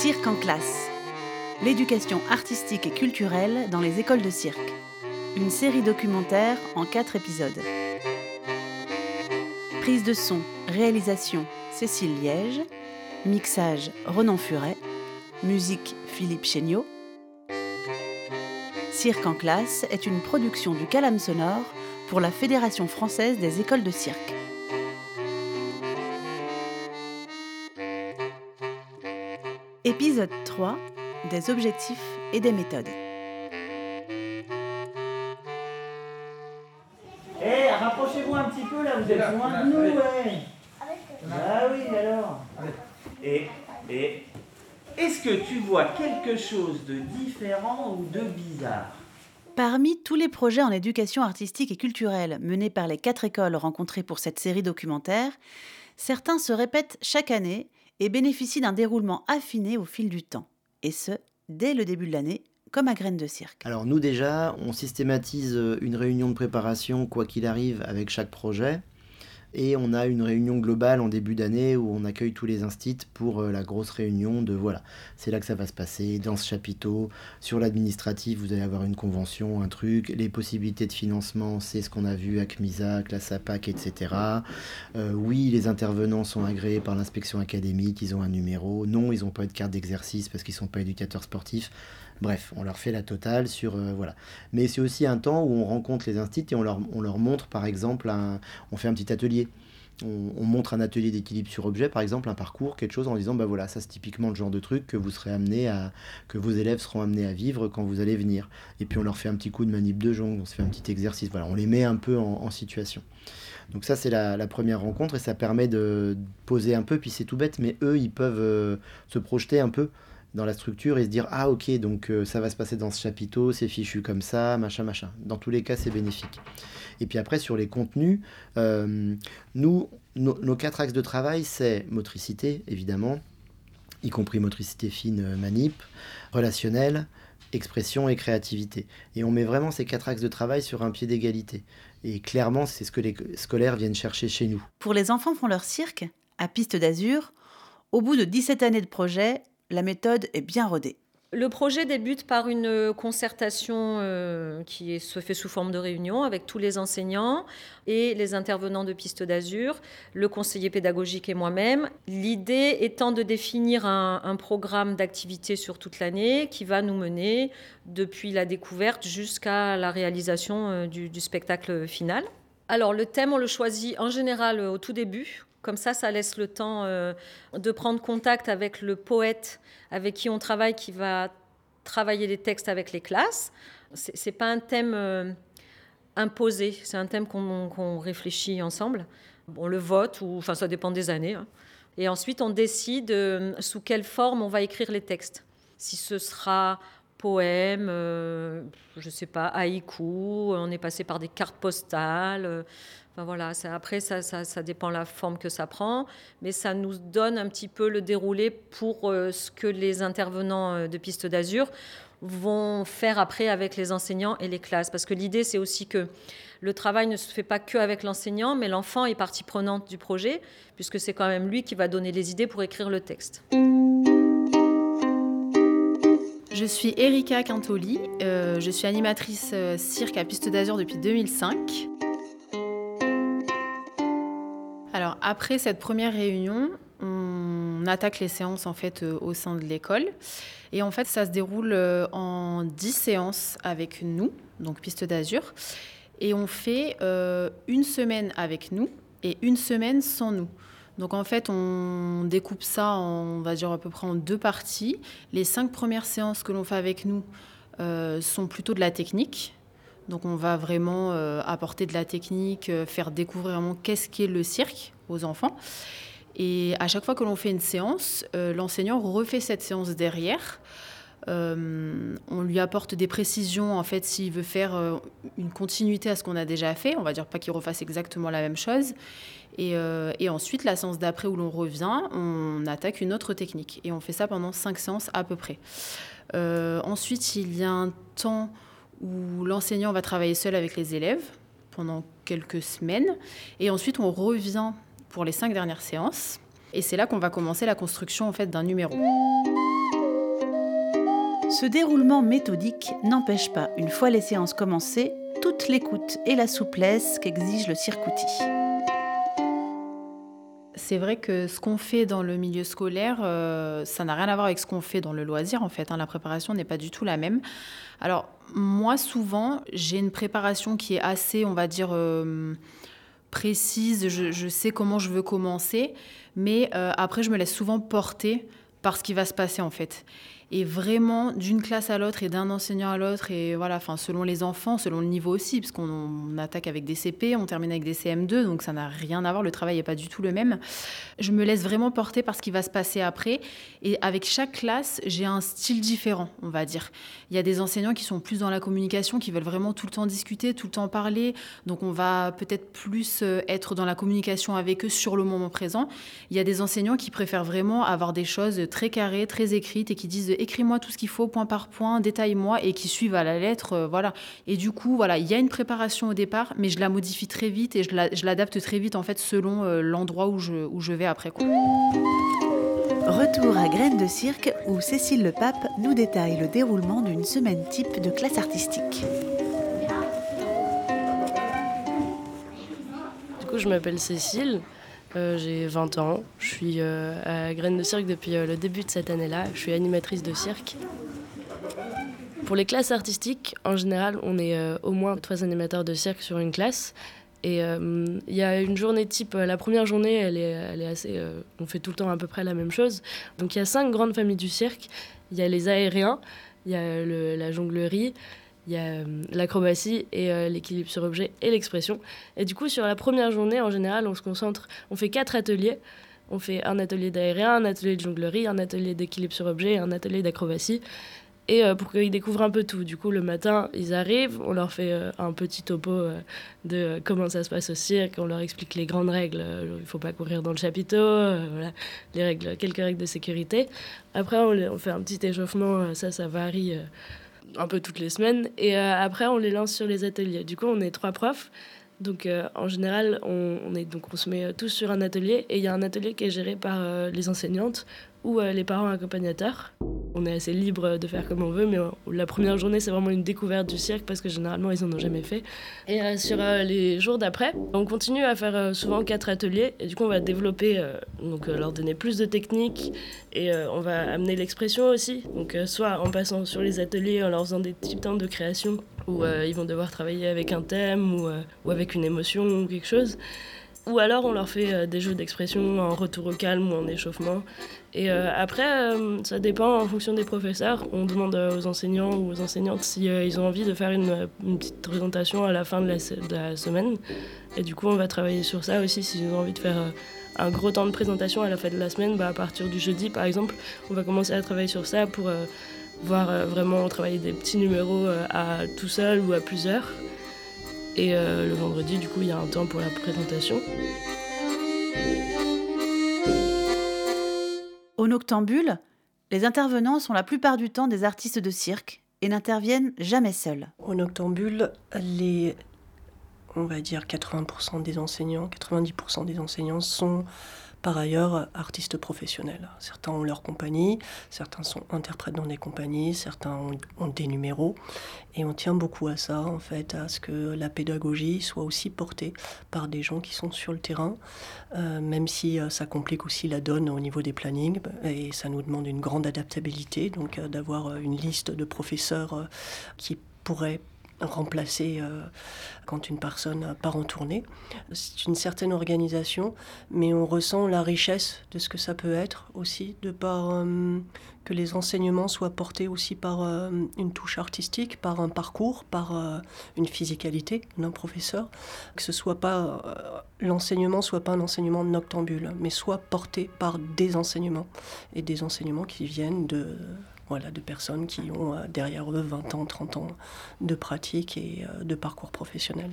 Cirque en classe. L'éducation artistique et culturelle dans les écoles de cirque. Une série documentaire en quatre épisodes. Prise de son, réalisation Cécile Liège, mixage Renan Furet, musique Philippe Chéniaud. Cirque en classe est une production du Calame Sonore pour la Fédération française des écoles de cirque. Épisode 3 Des objectifs et des méthodes. Eh, rapprochez-vous un petit peu là, vous êtes loin de nous, ouais. Ah oui, alors. Et, et est-ce que tu vois quelque chose de différent ou de bizarre? Parmi tous les projets en éducation artistique et culturelle menés par les quatre écoles rencontrées pour cette série documentaire, certains se répètent chaque année et bénéficie d'un déroulement affiné au fil du temps. Et ce, dès le début de l'année, comme à Graines de Cirque. Alors nous déjà, on systématise une réunion de préparation, quoi qu'il arrive, avec chaque projet. Et on a une réunion globale en début d'année où on accueille tous les instits pour euh, la grosse réunion de voilà, c'est là que ça va se passer, dans ce chapiteau, sur l'administratif, vous allez avoir une convention, un truc, les possibilités de financement, c'est ce qu'on a vu avec MISAC, la SAPAC, etc. Euh, oui, les intervenants sont agréés par l'inspection académique, ils ont un numéro. Non, ils n'ont pas de carte d'exercice parce qu'ils ne sont pas éducateurs sportifs. Bref, on leur fait la totale sur euh, voilà. Mais c'est aussi un temps où on rencontre les instituts et on leur, on leur montre par exemple un, on fait un petit atelier. On, montre un atelier d'équilibre sur objet, par exemple, un parcours, quelque chose en disant bah voilà, ça c'est typiquement le genre de truc que vous serez amené à, que vos élèves seront amenés à vivre quand vous allez venir. Et puis on leur fait un petit coup de manip de jongle, on se fait un petit exercice, voilà, on les met un peu en, situation. Donc ça c'est la, première rencontre et ça permet de poser un peu, puis c'est tout bête, mais eux ils peuvent euh, se projeter un peu dans la structure et se dire ah ok donc euh, ça va se passer dans ce chapiteau, c'est fichu comme ça, machin machin. Dans tous les cas c'est bénéfique. Et puis après sur les contenus, euh, nous nos quatre axes de travail c'est motricité évidemment, y compris motricité fine, euh, manip, relationnel, expression et créativité. Et on met vraiment ces quatre axes de travail sur un pied d'égalité. Et clairement c'est ce que les scolaires viennent chercher chez nous. Pour les enfants font leur cirque à Piste d'Azur. Au bout de 17 années de projet, la méthode est bien rodée. Le projet débute par une concertation euh, qui se fait sous forme de réunion avec tous les enseignants et les intervenants de Piste d'Azur, le conseiller pédagogique et moi-même. L'idée étant de définir un, programme d'activité sur toute l'année qui va nous mener depuis la découverte jusqu'à la réalisation euh, du spectacle final. Alors le thème, on le choisit en général au tout début, comme ça, ça laisse le temps euh, de prendre contact avec le poète avec qui on travaille, qui va travailler les textes avec les classes. Ce n'est pas un thème euh, imposé, c'est un thème qu'on réfléchit ensemble. On le vote, enfin ça dépend des années. Hein. Et ensuite, on décide euh, sous quelle forme on va écrire les textes. Si ce sera poème, je ne sais pas, haïku, on est passé par des cartes postales voilà, après, ça, ça, dépend la forme que ça prend, mais ça nous donne un petit peu le déroulé pour euh, ce que les intervenants euh, de Piste d'Azur vont faire après avec les enseignants et les classes. Parce que l'idée, c'est aussi que le travail ne se fait pas que avec l'enseignant, mais l'enfant est partie prenante du projet, puisque c'est quand même lui qui va donner les idées pour écrire le texte. Je suis Erika Quintoli, euh, je suis animatrice cirque à Piste d'Azur depuis 2005. Après cette première réunion, on attaque les séances en fait euh, au sein de l'école et en fait ça se déroule euh, en 10 séances avec nous, donc piste d'azur et on fait euh, une semaine avec nous et une semaine sans nous. Donc en fait, on découpe ça, on va dire à peu près en deux parties. Les cinq premières séances que l'on fait avec nous sont plutôt de la technique, donc on va vraiment euh, apporter de la technique, euh, faire découvrir vraiment qu'est-ce qu'est le cirque aux enfants. Et à chaque fois que l'on fait une séance, euh, l'enseignant refait cette séance derrière. on lui apporte des précisions en fait s'il veut faire une continuité à ce qu'on a déjà fait. On va dire pas qu'il refasse exactement la même chose. Et, et ensuite, la séance d'après où l'on revient, on attaque une autre technique. Et on fait ça pendant cinq séances à peu près. ensuite, il y a un temps où l'enseignant va travailler seul avec les élèves pendant quelques semaines. Et ensuite, on revient pour les cinq dernières séances. Et c'est là qu'on va commencer la construction en fait d'un numéro. Ce déroulement méthodique n'empêche pas, une fois les séances commencées, toute l'écoute et la souplesse qu'exige le cirque-outil. C'est vrai que ce qu'on fait dans le milieu scolaire, euh, ça n'a rien à voir avec ce qu'on fait dans le loisir en fait. Hein. La préparation n'est pas du tout la même. Alors moi souvent, j'ai une préparation qui est assez, on va dire, euh, précise. Je, sais comment je veux commencer, mais euh, après je me laisse souvent porter par ce qui va se passer en fait et vraiment d'une classe à l'autre et d'un enseignant à l'autre et voilà enfin selon les enfants selon le niveau aussi parce qu'on attaque avec des CP on termine avec des CM2 donc ça n'a rien à voir le travail n'est pas du tout le même. Je me laisse vraiment porter par ce qui va se passer après et avec chaque classe j'ai un style différent on va dire. Il y a des enseignants qui sont plus dans la communication qui veulent vraiment tout le temps discuter tout le temps parler donc on va peut-être plus euh, être dans la communication avec eux sur le moment présent. Il y a des enseignants qui préfèrent vraiment avoir des choses très carrées très écrites et qui disent écris-moi tout ce qu'il faut point par point, détaille-moi et qui suivent à la lettre, euh, voilà. Et du coup, voilà, il y a une préparation au départ, mais je la modifie très vite et je l'adapte très vite en fait selon euh, l'endroit où je, où je vais après. Quoi. Retour à Graines de Cirque où Cécile Le Pape nous détaille le déroulement d'une semaine type de classe artistique. Du coup, je m'appelle Cécile. Euh, j'ai 20 ans, je suis euh, à Graines de Cirque depuis euh, le début de cette année-là. Je suis animatrice de cirque. Pour les classes artistiques, en général, on est au moins trois animateurs de cirque sur une classe. Et il y a une journée type, la première journée, elle est, assez. on fait tout le temps à peu près la même chose. Donc il y a cinq grandes familles du cirque. Il y a les aériens, il y a la jonglerie, il y a euh, l'acrobatie et euh, l'équilibre sur objet et l'expression. Et du coup, sur la première journée, en général, on se concentre, on fait quatre ateliers. On fait un atelier d'aérien, un atelier de jonglerie, un atelier d'équilibre sur objet et un atelier d'acrobatie. Et euh, pour qu'ils découvrent un peu tout. Du coup, le matin, ils arrivent, on leur fait un petit topo de comment ça se passe au cirque, on leur explique les grandes règles. il ne faut pas courir dans le chapiteau, voilà, les règles, quelques règles de sécurité. Après, on, on fait un petit échauffement, ça, ça varie un peu toutes les semaines. Et euh, après, on les lance sur les ateliers. Du coup, on est trois profs. Donc, euh, en général, on, est, donc, on se met tous sur un atelier. Et il y a un atelier qui est géré par euh, les enseignantes ou les parents accompagnateurs. On est assez libre de faire comme on veut, mais la première journée, c'est vraiment une découverte du cirque parce que généralement, ils en ont jamais fait. Et sur les jours d'après, on continue à faire souvent quatre ateliers. Et du coup, on va développer, donc leur donner plus de techniques et euh, on va amener l'expression aussi, donc euh, soit en passant sur les ateliers, en leur faisant des petits temps de création où euh, ils vont devoir travailler avec un thème ou, ou, avec une émotion ou quelque chose. Ou alors on leur fait des jeux d'expression en retour au calme ou en échauffement. Et après, ça dépend en fonction des professeurs. On demande aux enseignants ou aux enseignantes si ils ont envie de faire une, petite présentation à la fin de la, semaine. Et du coup, on va travailler sur ça aussi s'ils ont envie de faire un gros temps de présentation à la fin de la semaine, bah, à partir du jeudi par exemple, on va commencer à travailler sur ça pour euh, voir euh, vraiment travailler des petits numéros euh, à tout seul ou à plusieurs. Et le vendredi, du coup, il y a un temps pour la présentation. Au Noctambule, les intervenants sont la plupart du temps des artistes de cirque et n'interviennent jamais seuls. Au Noctambule, les on va dire 80% des enseignants, 90% des enseignants sont par ailleurs artistes professionnels. Certains ont leur compagnie, certains sont interprètes dans des compagnies, certains ont, des numéros. Et on tient beaucoup à ça, en fait, à ce que la pédagogie soit aussi portée par des gens qui sont sur le terrain, euh, même si euh, ça complique aussi la donne au niveau des plannings. Et ça nous demande une grande adaptabilité, donc euh, d'avoir une liste de professeurs qui pourraient remplacer euh, quand une personne part en tournée. C'est une certaine organisation, mais on ressent la richesse de ce que ça peut être aussi, de par euh, que les enseignements soient portés aussi par euh, une touche artistique, par un parcours, par une physicalité d'un professeur, que ce soit pas l'enseignement soit pas un enseignement noctambule, mais soit porté par des enseignements et des enseignements qui viennent de voilà, de personnes qui ont euh, derrière eux 20 ans, 30 ans de pratique et euh, de parcours professionnel.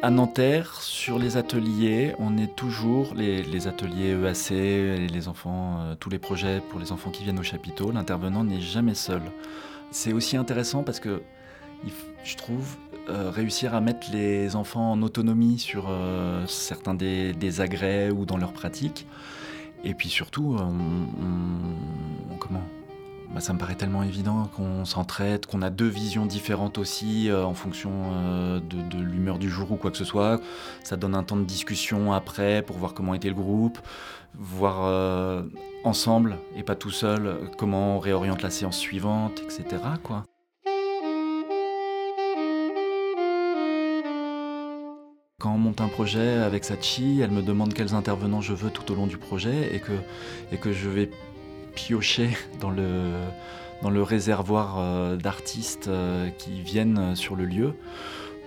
À Nanterre, sur les ateliers, on est toujours les, ateliers EAC, les enfants, euh, tous les projets pour les enfants qui viennent au chapiteau. L'intervenant n'est jamais seul. C'est aussi intéressant parce que je trouve réussir à mettre les enfants en autonomie sur certains des, des, agrès ou dans leurs pratiques Et puis surtout, comment? Bah, ça me paraît tellement évident qu'on s'entraide, qu'on a deux visions différentes aussi euh, en fonction euh, de, l'humeur du jour ou quoi que ce soit. Ça donne un temps de discussion après pour voir comment était le groupe, voir euh, ensemble et pas tout seul comment on réoriente la séance suivante, etc. Quoi. Quand on monte un projet avec Sachi, elle me demande quels intervenants je veux tout au long du projet et que, et que je vais piocher dans le, dans le réservoir euh, d'artistes euh, qui viennent sur le lieu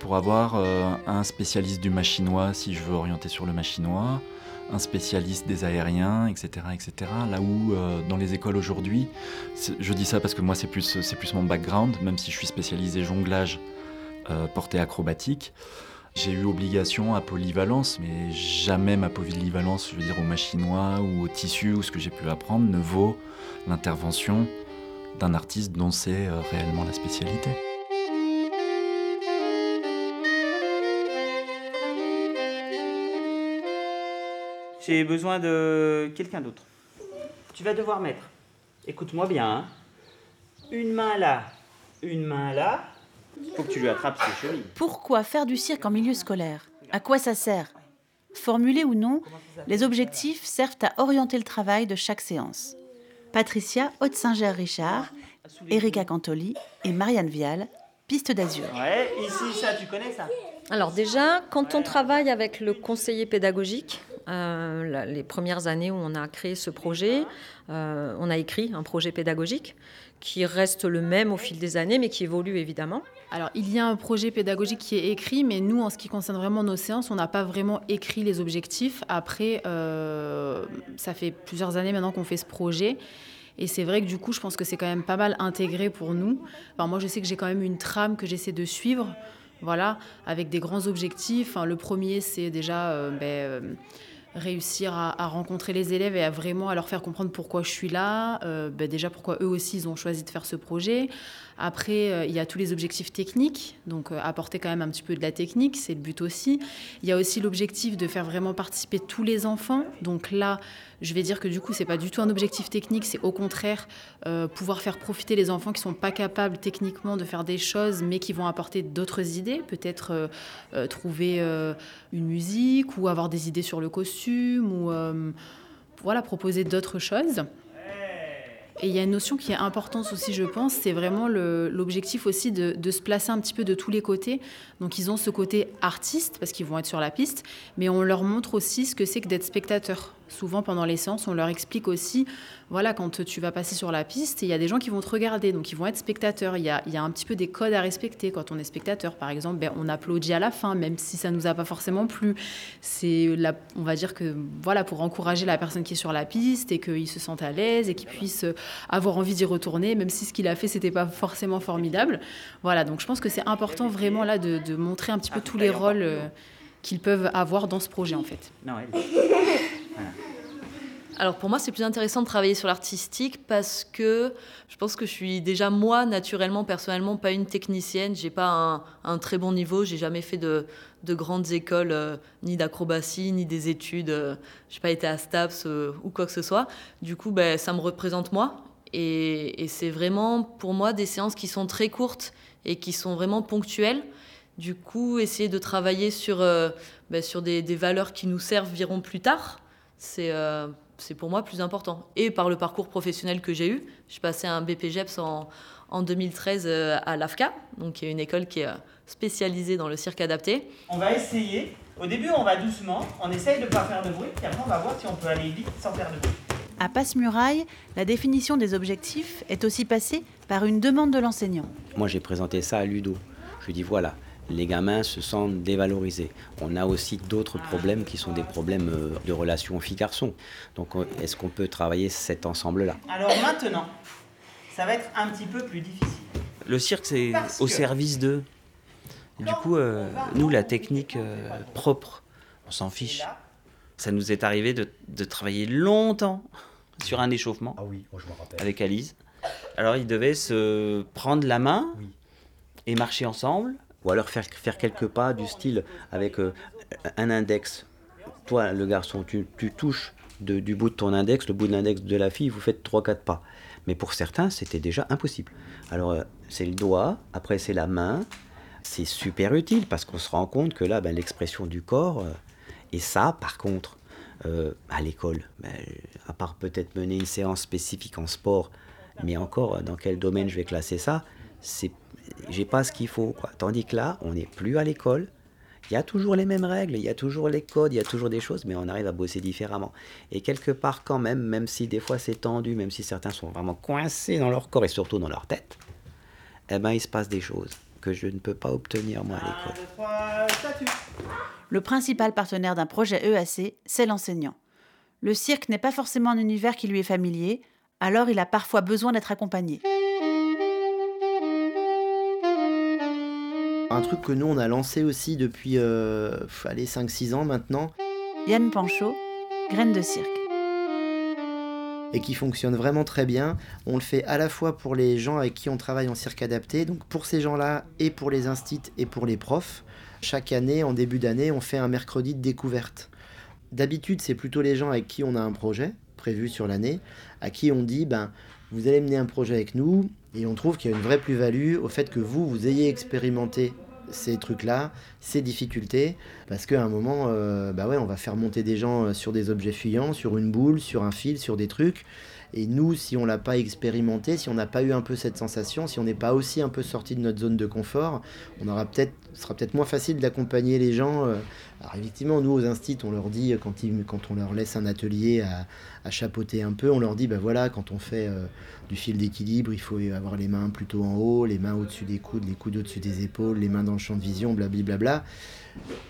pour avoir euh, un spécialiste du machinois si je veux orienter sur le machinois, un spécialiste des aériens, etc. etc. Là où dans les écoles aujourd'hui, je dis ça parce que moi c'est plus, plus mon background, même si je suis spécialisé jonglage, portée acrobatique. J'ai eu obligation à polyvalence, mais jamais ma polyvalence, je veux dire au machinois ou au tissu ou ce que j'ai pu apprendre, ne vaut l'intervention d'un artiste dont c'est euh, réellement la spécialité. J'ai besoin de quelqu'un d'autre. Tu vas devoir mettre, écoute-moi bien, hein. une main là, une main là, faut que tu lui attrapes ses chevilles. Pourquoi faire du cirque en milieu scolaire? À quoi ça sert? Formulés ou non, les objectifs servent à orienter le travail de chaque séance. Patricia Haute-Singer-Richard, Erika Cantoli et Marianne Vial, Piste d'Azur. Ouais, ici, ça, tu connais ça? Alors déjà, quand on travaille avec le conseiller pédagogique, euh, les premières années où on a créé ce projet, euh, on a écrit un projet pédagogique qui reste le même au fil des années, mais qui évolue évidemment. Alors, il y a un projet pédagogique qui est écrit, mais nous, en ce qui concerne vraiment nos séances, on n'a pas vraiment écrit les objectifs. Après, euh, ça fait plusieurs années maintenant qu'on fait ce projet. Et c'est vrai que du coup, je pense que c'est quand même pas mal intégré pour nous. Enfin, moi, je sais que j'ai quand même une trame que j'essaie de suivre, voilà, avec des grands objectifs. le premier, c'est déjà euh, ben, euh, réussir à, rencontrer les élèves et à vraiment leur faire comprendre pourquoi je suis là, ben, déjà pourquoi eux aussi ils ont choisi de faire ce projet. Après, euh, il y a tous les objectifs techniques, donc euh, apporter quand même un petit peu de la technique, c'est le but aussi. Il y a aussi l'objectif de faire vraiment participer tous les enfants. Donc là, je vais dire que du coup, c'est pas du tout un objectif technique, c'est au contraire euh, pouvoir faire profiter les enfants qui sont pas capables techniquement de faire des choses, mais qui vont apporter d'autres idées, peut-être trouver une musique ou avoir des idées sur le costume ou voilà proposer d'autres choses. Et il y a une notion qui est importante aussi, je pense, c'est vraiment l'objectif aussi de, se placer un petit peu de tous les côtés. Donc ils ont ce côté artiste, parce qu'ils vont être sur la piste, mais on leur montre aussi ce que c'est que d'être spectateur souvent pendant les séances, on leur explique aussi, voilà, quand tu vas passer sur la piste, il y a des gens qui vont te regarder, donc ils vont être spectateurs. Il y a, il y a un petit peu des codes à respecter quand on est spectateur. Par exemple, ben, on applaudit à la fin, même si ça nous a pas forcément plu. C'est, on va dire que, voilà, pour encourager la personne qui est sur la piste et qu'il se sente à l'aise et qu'il puisse avoir envie d'y retourner, même si ce qu'il a fait, c'était pas forcément formidable. Voilà, donc je pense que c'est important vraiment là de, montrer un petit peu tous les rôles euh, qu'ils peuvent avoir dans ce projet, en fait. Non, alors pour moi, c'est plus intéressant de travailler sur l'artistique parce que je pense que je suis déjà moi naturellement, personnellement, pas une technicienne. J'ai pas un, très bon niveau. J'ai jamais fait de, grandes écoles, euh, ni d'acrobatie, ni des études. Euh, j'ai pas été à STAPS euh, ou quoi que ce soit. Du coup, ben, ça me représente moi. Et, c'est vraiment pour moi des séances qui sont très courtes et qui sont vraiment ponctuelles. Du coup, essayer de travailler sur, ben, sur des, des, valeurs qui nous serviront plus tard, c'est c'est pour moi plus important. Et par le parcours professionnel que j'ai eu, j'ai passé un BPGEPS en, en 2013 euh, à l'AFCA, donc qui est une école qui est euh, spécialisée dans le cirque adapté. On va essayer. Au début, on va doucement, on essaye de ne pas faire de bruit, puis après, on va voir si on peut aller vite sans faire de bruit. À Passe-Muraille, la définition des objectifs est aussi passée par une demande de l'enseignant. Moi, j'ai présenté ça à Ludo. Je lui dis voilà, les gamins se sentent dévalorisés. On a aussi d'autres problèmes qui sont des problèmes euh, de relation fille-garçon. Donc est-ce qu'on peut travailler cet ensemble-là? Alors maintenant, ça va être un petit peu plus difficile. Le cirque, c'est au service d'eux. Du coup, euh, nous, la technique euh, propre, on s'en fiche. Ça nous est arrivé de, travailler longtemps sur un échauffement ah oui, oh, avec Alice. Alors, ils devaient se prendre la main et marcher ensemble ou alors faire, faire quelques pas du style avec euh, un index. Toi, le garçon, tu, touches du bout de ton index, le bout de l'index de la fille, vous faites 3-4 pas. Mais pour certains, c'était déjà impossible. Alors, euh, c'est le doigt, après c'est la main. C'est super utile parce qu'on se rend compte que là, ben, l'expression du corps, euh, et ça, par contre, à l'école, ben, à part peut-être mener une séance spécifique en sport, mais encore, dans quel domaine je vais classer ça, c'est, j'ai pas ce qu'il faut. Quoi. Tandis que là, on n'est plus à l'école, il y a toujours les mêmes règles, il y a toujours les codes, il y a toujours des choses, mais on arrive à bosser différemment. Et quelque part, quand même, même si des fois c'est tendu, même si certains sont vraiment coincés dans leur corps et surtout dans leur tête, eh ben, il se passe des choses que je ne peux pas obtenir moi à l'école. Le principal partenaire d'un projet EAC, c'est l'enseignant. Le cirque n'est pas forcément un univers qui lui est familier, alors il a parfois besoin d'être accompagné. Un truc que nous on a lancé aussi depuis euh, 5-6 ans maintenant. Yann Panchaud, Graines de cirque. Et qui fonctionne vraiment très bien. On le fait à la fois pour les gens avec qui on travaille en cirque adapté, donc pour ces gens-là et pour les instits et pour les profs. Chaque année, en début d'année, on fait un mercredi de découverte. D'habitude, c'est plutôt les gens avec qui on a un projet prévu sur l'année, à qui on dit ben vous allez mener un projet avec nous, et on trouve qu'il y a une vraie plus-value au fait que vous, vous ayez expérimenté ces trucs-là, ces difficultés, parce qu'à un moment, euh, bah ouais, on va faire monter des gens euh, sur des objets fuyants, sur une boule, sur un fil, sur des trucs. Et nous, si on l'a pas expérimenté, si on n'a pas eu un peu cette sensation, si on n'est pas aussi un peu sorti de notre zone de confort, on aura peut-être, sera peut-être moins facile d'accompagner les gens. Euh. Alors effectivement, nous aux instits, on leur dit quand, ils, quand on leur laisse un atelier à, à, chapeauter un peu, on leur dit, ben voilà, quand on fait du fil d'équilibre, il faut avoir les mains plutôt en haut, les mains au-dessus des coudes, les coudes au-dessus des épaules, les mains dans le champ de vision, blablabla.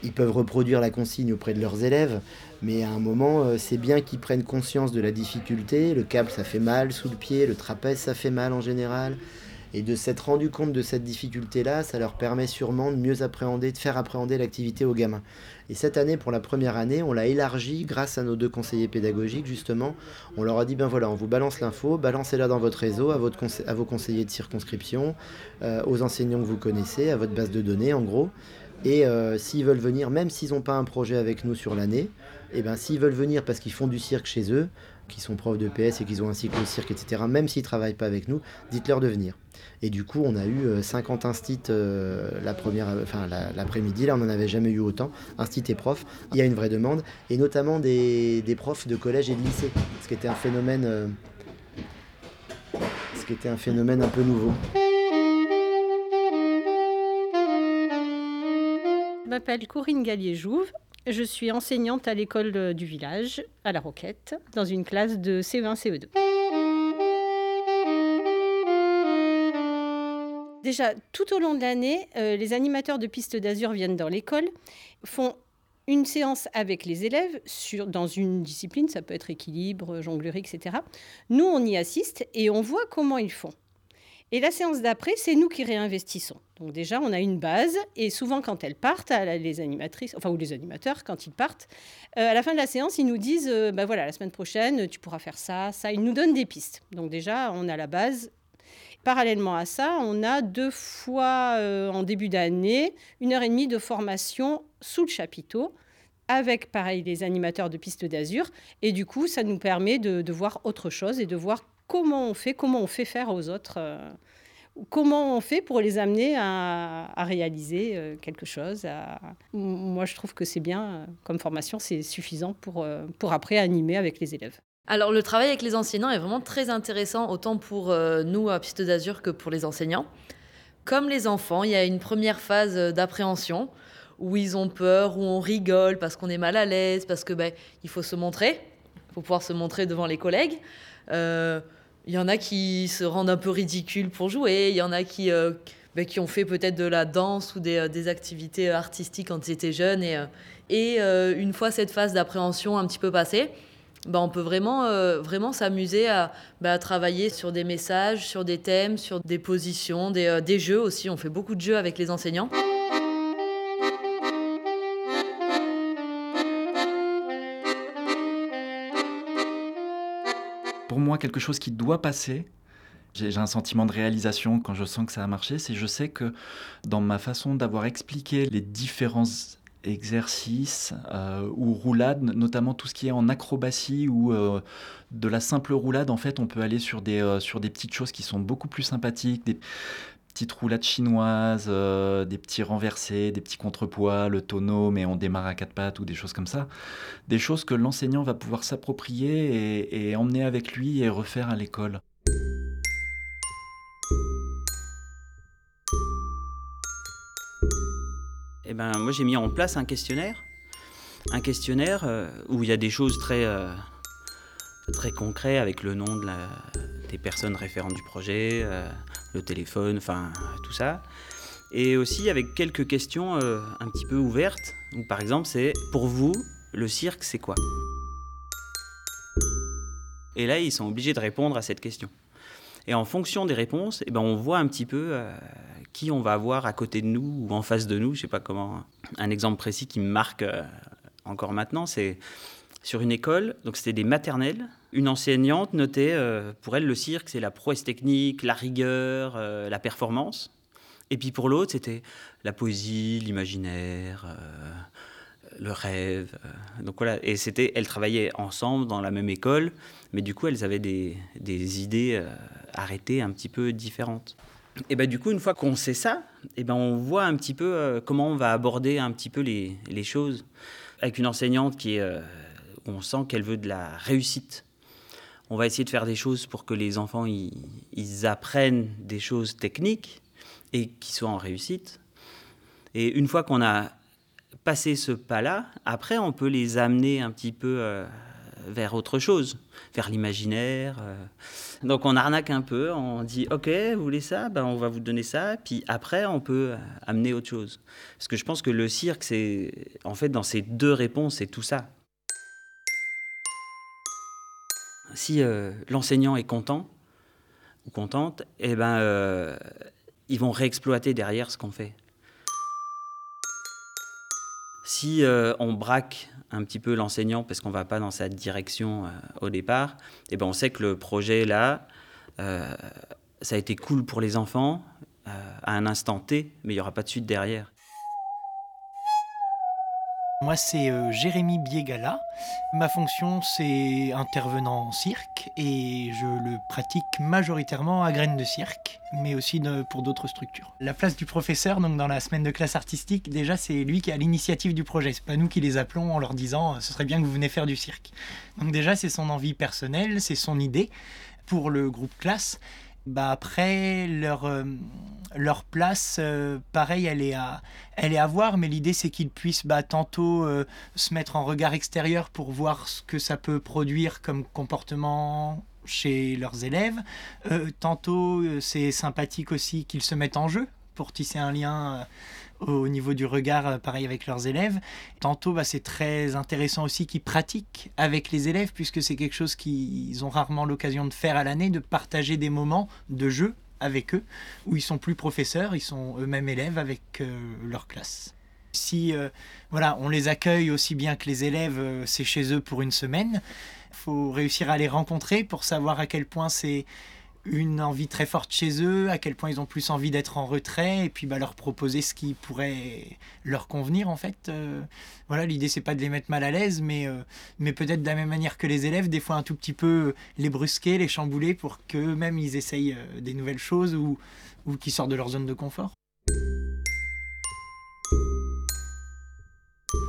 Ils peuvent reproduire la consigne auprès de leurs élèves, mais à un moment, euh, c'est bien qu'ils prennent conscience de la difficulté. Le câble, ça fait mal sous le pied, le trapèze, ça fait mal en général. Et de s'être rendu compte de cette difficulté-là, ça leur permet sûrement de mieux appréhender, de faire appréhender l'activité aux gamins. Et cette année, pour la première année, on l'a élargi grâce à nos deux conseillers pédagogiques, justement. On leur a dit, ben voilà, on vous balance l'info, balancez-la dans votre réseau, à, vos conseillers de circonscription, euh, aux enseignants que vous connaissez, à votre base de données, en gros. Et euh, s'ils veulent venir, même s'ils n'ont pas un projet avec nous sur l'année, et eh ben s'ils veulent venir parce qu'ils font du cirque chez eux, qui sont profs de PS et qu'ils ont un cycle au cirque, etc., même s'ils ne travaillent pas avec nous, dites-leur de venir. Et du coup, on a eu 50 euh, instits euh, la première, enfin l'après-midi. Là, on n'en avait jamais eu autant. Instit et profs. Il y a une vraie demande, et notamment des, profs de collège et de lycée, ce qui ce qui était un phénomène un peu nouveau. Je m'appelle Corinne Gallier-Jouve. Je suis enseignante à l'école du village, à La Roquette, dans une classe de CE1-CE2. Déjà, tout au long de l'année, euh, les animateurs de pistes d'azur viennent dans l'école, font une séance avec les élèves sur, dans une discipline, ça peut être équilibre, jonglerie, etc. Nous, on y assiste et on voit comment ils font. Et la séance d'après, c'est nous qui réinvestissons. Donc déjà, on a une base, et souvent quand elles partent, les animatrices, enfin ou les animateurs, quand ils partent, euh, à la fin de la séance, ils nous disent, ben voilà, la semaine prochaine, tu pourras faire ça, ça. Ils nous donnent des pistes. Donc déjà, on a la base Parallèlement à ça, on a deux fois euh, en début d'année une heure et demie de formation sous le chapiteau avec, pareil, les animateurs de pistes d'azur. Et du coup, ça nous permet de, voir autre chose et de voir comment on fait, comment on fait faire aux autres, euh, comment on fait pour les amener à, réaliser euh, quelque chose. Moi, je trouve que c'est bien comme formation, c'est suffisant pour, pour après animer avec les élèves. Alors le travail avec les enseignants est vraiment très intéressant, autant pour euh, nous à Piste d'Azur que pour les enseignants. Comme les enfants, il y a une première phase d'appréhension où ils ont peur, où on rigole parce qu'on est mal à l'aise, parce que ben, il faut se montrer, il faut pouvoir se montrer devant les collègues. Euh, il y en a qui se rendent un peu ridicules pour jouer, il y en a qui, euh, ben, qui ont fait peut-être de la danse ou des, des, activités artistiques quand ils étaient jeunes. Et, et une fois cette phase d'appréhension un petit peu passée, bah, on peut vraiment, euh, vraiment s'amuser bah, à, travailler sur des messages, sur des thèmes, sur des positions, des, euh, des jeux aussi. On fait beaucoup de jeux avec les enseignants. Pour moi, quelque chose qui doit passer, j'ai un sentiment de réalisation quand je sens que ça a marché, c'est je sais que dans ma façon d'avoir expliqué les différents exercices ou roulades, notamment tout ce qui est en acrobatie ou de la simple roulade. En fait, on peut aller sur des, sur des petites choses qui sont beaucoup plus sympathiques, petites roulades chinoises, des petits renversés, des petits contrepoids, le tonneau, mais on démarre à quatre pattes ou des choses comme ça. Des choses que l'enseignant va pouvoir s'approprier et, et emmener avec lui et refaire à l'école. Eh ben, moi j'ai mis en place un questionnaire. Un questionnaire euh, où il y a des choses très, euh, très concrètes avec le nom des personnes référentes du projet, euh, le téléphone, enfin tout ça. Et aussi avec quelques questions un petit peu ouvertes. par exemple, c'est pour vous, le cirque, c'est quoi? Et là, ils sont obligés de répondre à cette question. Et en fonction des réponses, eh ben, on voit un petit peu qui on va avoir à côté de nous ou en face de nous. Je sais pas comment. Un exemple précis qui me marque euh, encore maintenant, c'est sur une école. Donc c'était des maternelles. Une enseignante notait euh, pour elle le cirque, c'est la prouesse technique, la rigueur, euh, la performance. Et puis pour l'autre, c'était la poésie, l'imaginaire, le rêve. donc voilà. Et c'était, elles travaillaient ensemble dans la même école, mais du coup, elles avaient des, idées arrêtées un petit peu différentes. Et ben du coup, une fois qu'on sait ça, et ben on voit un petit peu euh, comment on va aborder un petit peu les, les choses. Avec une enseignante qui est, euh, on sent qu'elle veut de la réussite. On va essayer de faire des choses pour que les enfants ils, apprennent des choses techniques et qu'ils soient en réussite. Et une fois qu'on a passé ce pas-là, après on peut les amener un petit peu euh, vers autre chose, vers l'imaginaire. Euh. Donc on arnaque un peu, on dit ok, vous voulez ça, ben on va vous donner ça, puis après on peut euh, amener autre chose. Parce que je pense que le cirque, c'est en fait dans ces deux réponses, c'est tout ça. Si euh, l'enseignant est content ou contente, eh ben ils vont réexploiter derrière ce qu'on fait. Si on braque un petit peu l'enseignant parce qu'on ne va pas dans sa direction euh, au départ, eh ben on sait que le projet là, euh, ça a été cool pour les enfants euh, à un instant T, mais il n'y aura pas de suite derrière. Moi, c'est euh, Jérémy Biegala. Ma fonction, c'est intervenant en cirque et je le pratique majoritairement à Graines de Cirque, mais aussi pour d'autres structures. La place du professeur, donc dans la semaine de classe artistique, déjà, c'est lui qui a l'initiative du projet. C'est pas nous qui les appelons en leur disant ce serait bien que vous venez faire du cirque. Donc, déjà, c'est son envie personnelle, c'est son idée pour le groupe classe bah après leur euh, leur place euh, pareil elle est à elle est à voir mais l'idée c'est qu'ils puissent bah, tantôt euh, se mettre en regard extérieur pour voir ce que ça peut produire comme comportement chez leurs élèves. Tantôt c'est sympathique aussi qu'ils se mettent en jeu pour tisser un lien au niveau du regard, euh, pareil avec leurs élèves. Tantôt, bah, c'est très intéressant aussi qu'ils pratiquent avec les élèves, puisque c'est quelque chose qu'ils ont rarement l'occasion de faire à l'année, de partager des moments de jeu avec eux, où ils sont plus professeurs, ils sont eux-mêmes élèves avec euh, leur classe. Si euh, voilà, on les accueille aussi bien que les élèves, c'est chez eux pour une semaine. Il faut réussir à les rencontrer pour savoir à quel point c'est une envie très forte chez eux, à quel point ils ont plus envie d'être en retrait, et puis bah, leur proposer ce qui pourrait leur convenir en fait. Euh, voilà, l'idée c'est pas de les mettre mal à l'aise, mais, euh, mais peut-être de la même manière que les élèves, des fois un tout petit peu les brusquer, les chambouler pour qu'eux-mêmes ils essayent euh, des nouvelles choses ou, ou qu'ils sortent de leur zone de confort.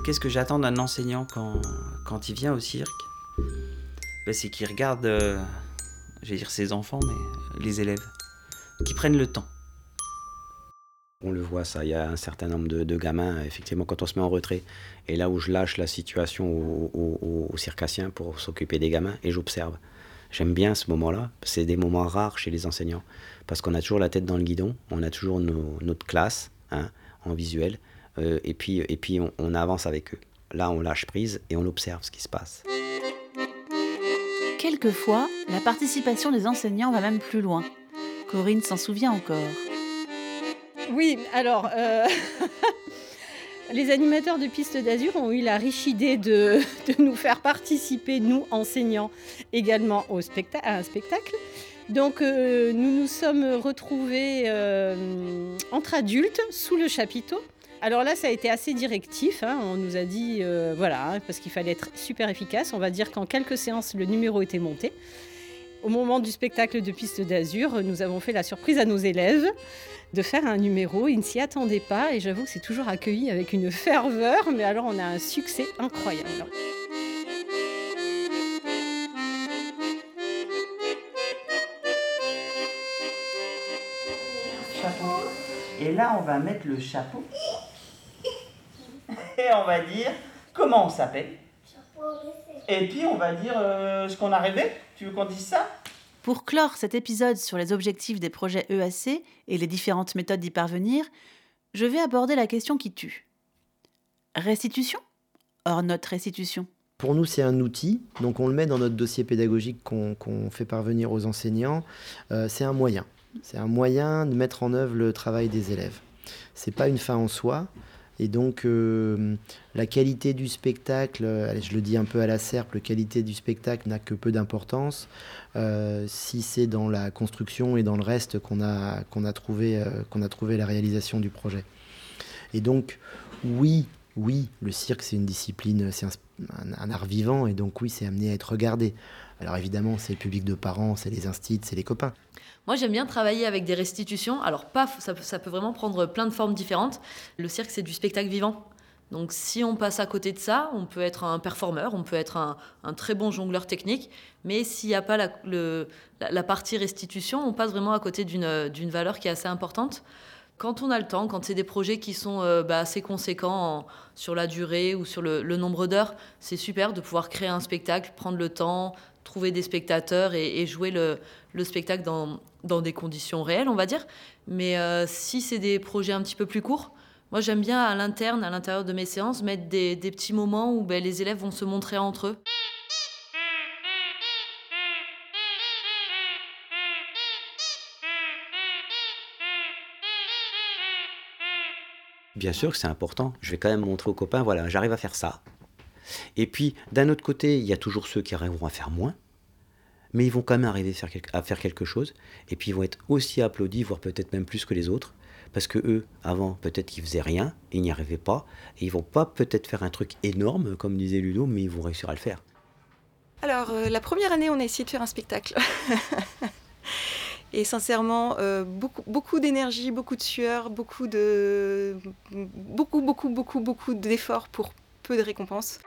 Qu'est-ce que j'attends d'un enseignant quand, quand il vient au cirque? Ben, C'est qu'il regarde je vais dire ses enfants, mais les élèves, qui prennent le temps. On le voit ça, il y a un certain nombre de, gamins, effectivement, quand on se met en retrait, et là où je lâche la situation aux, circassiens pour s'occuper des gamins, et j'observe. J'aime bien ce moment-là, c'est des moments rares chez les enseignants, parce qu'on a toujours la tête dans le guidon, on a toujours notre classe hein, en visuel, euh, et puis, et puis on avance avec eux. Là, on lâche prise et on observe ce qui se passe. Quelquefois, la participation des enseignants va même plus loin. Corinne s'en souvient encore. Oui, alors, euh, les animateurs de Piste d'Azur ont eu la riche idée de, nous faire participer, nous enseignants, également au à un spectacle. Donc, euh, nous nous sommes retrouvés euh, entre adultes sous le chapiteau Alors là, ça a été assez directif. hein. On nous a dit, euh, voilà, hein, parce qu'il fallait être super efficace. On va dire qu'en quelques séances, le numéro était monté. Au moment du spectacle de Piste d'Azur, nous avons fait la surprise à nos élèves de faire un numéro. Ils ne s'y attendaient pas et j'avoue que c'est toujours accueilli avec une ferveur. Mais alors, on a un succès incroyable. Chapeau. Et là, on va mettre le chapeau. Et on va dire comment on s'appelle. Et puis, on va dire euh, ce qu'on a rêvé. Tu veux qu'on dise ça? Pour clore cet épisode sur les objectifs des projets EAC et les différentes méthodes d'y parvenir, je vais aborder la question qui tue. Restitution? Or notre restitution Pour nous, c'est un outil, donc on le met dans notre dossier pédagogique qu'on qu'on fait parvenir aux enseignants. Euh, c'est un moyen. C'est un moyen de mettre en œuvre le travail des élèves. C'est pas une fin en soi. Et donc, euh, la qualité du spectacle, euh, je le dis un peu à la serpe, la qualité du spectacle n'a que peu d'importance. Euh, si c'est dans la construction et dans le reste qu'on a, a, trouvé, a trouvé la réalisation du projet. Et donc, oui, oui, le cirque, c'est une discipline, c'est un art vivant, et donc oui, c'est amené à être regardé. Alors évidemment, c'est le public de parents, c'est les instits, c'est les copains. Moi, j'aime bien travailler avec des restitutions. Alors, paf, ça, peut- vraiment prendre plein de formes différentes. Le cirque, c'est du spectacle vivant. Donc, si on passe à côté de ça, on peut être un performeur, on peut être un, très bon jongleur technique. Mais s'il n'y a pas la, partie restitution, on passe vraiment à côté d'une valeur qui est assez importante. Quand on a le temps, quand c'est des projets qui sont euh, bah, assez conséquents en- sur la durée ou sur le nombre d'heures, c'est super de pouvoir créer un spectacle, prendre le temps, trouver des spectateurs et, jouer le, le spectacle dans, des conditions réelles, on va dire. Mais euh, si c'est des projets un petit peu plus courts, moi j'aime bien à l'interne, à l'intérieur de mes séances, mettre des, des petits moments où ben, les élèves vont se montrer entre eux. Bien sûr que c'est important. Je vais quand même montrer aux copains, voilà, j'arrive à faire ça. Et puis, d'un autre côté, il y a toujours ceux qui arriveront à faire moins, mais ils vont quand même arriver à faire, quelque- chose. Et puis, ils vont être aussi applaudis, voire peut-être même plus que les autres, parce que eux, avant, peut-être qu'ils faisaient rien, ils n'y arrivaient pas, et ils vont pas peut-être faire un truc énorme, comme disait Ludo, mais ils vont réussir à le faire. Alors, euh, la première année, on a essayé de faire un spectacle. Et sincèrement, euh, beaucoup, beaucoup d'énergie, beaucoup de sueur, beaucoup de. beaucoup, beaucoup, beaucoup, beaucoup d'efforts pour de récompenses.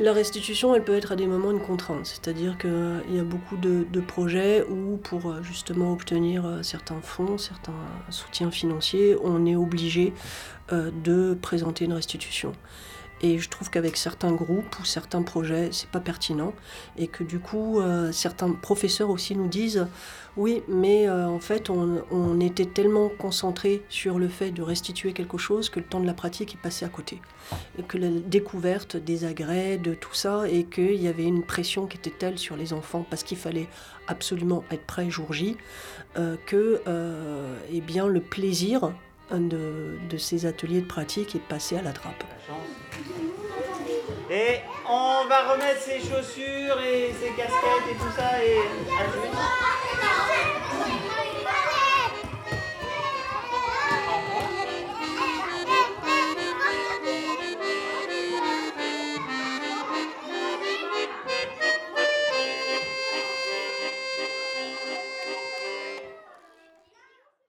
La restitution, elle peut être à des moments une contrainte, c'est-à-dire qu'il y a beaucoup de, projets où, pour euh, justement obtenir euh, certains fonds, certains soutiens financiers, on est obligé euh, de présenter une restitution. Et je trouve qu'avec certains groupes ou certains projets, c'est pas pertinent. Et que du coup, euh, certains professeurs aussi nous disent oui, mais euh, en fait, on, était tellement concentré sur le fait de restituer quelque chose que le temps de la pratique est passé à côté. Et que la découverte des agrès, de tout ça, et qu'il y avait une pression qui était telle sur les enfants parce qu'il fallait absolument être prêt jour J, euh, que eh bien, le plaisir de, de ces ateliers de pratique est passé à la trappe. Et on va remettre ses chaussures et ses casquettes et tout ça et.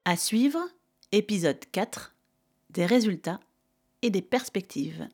À suivre, épisode 4, des résultats et des perspectives.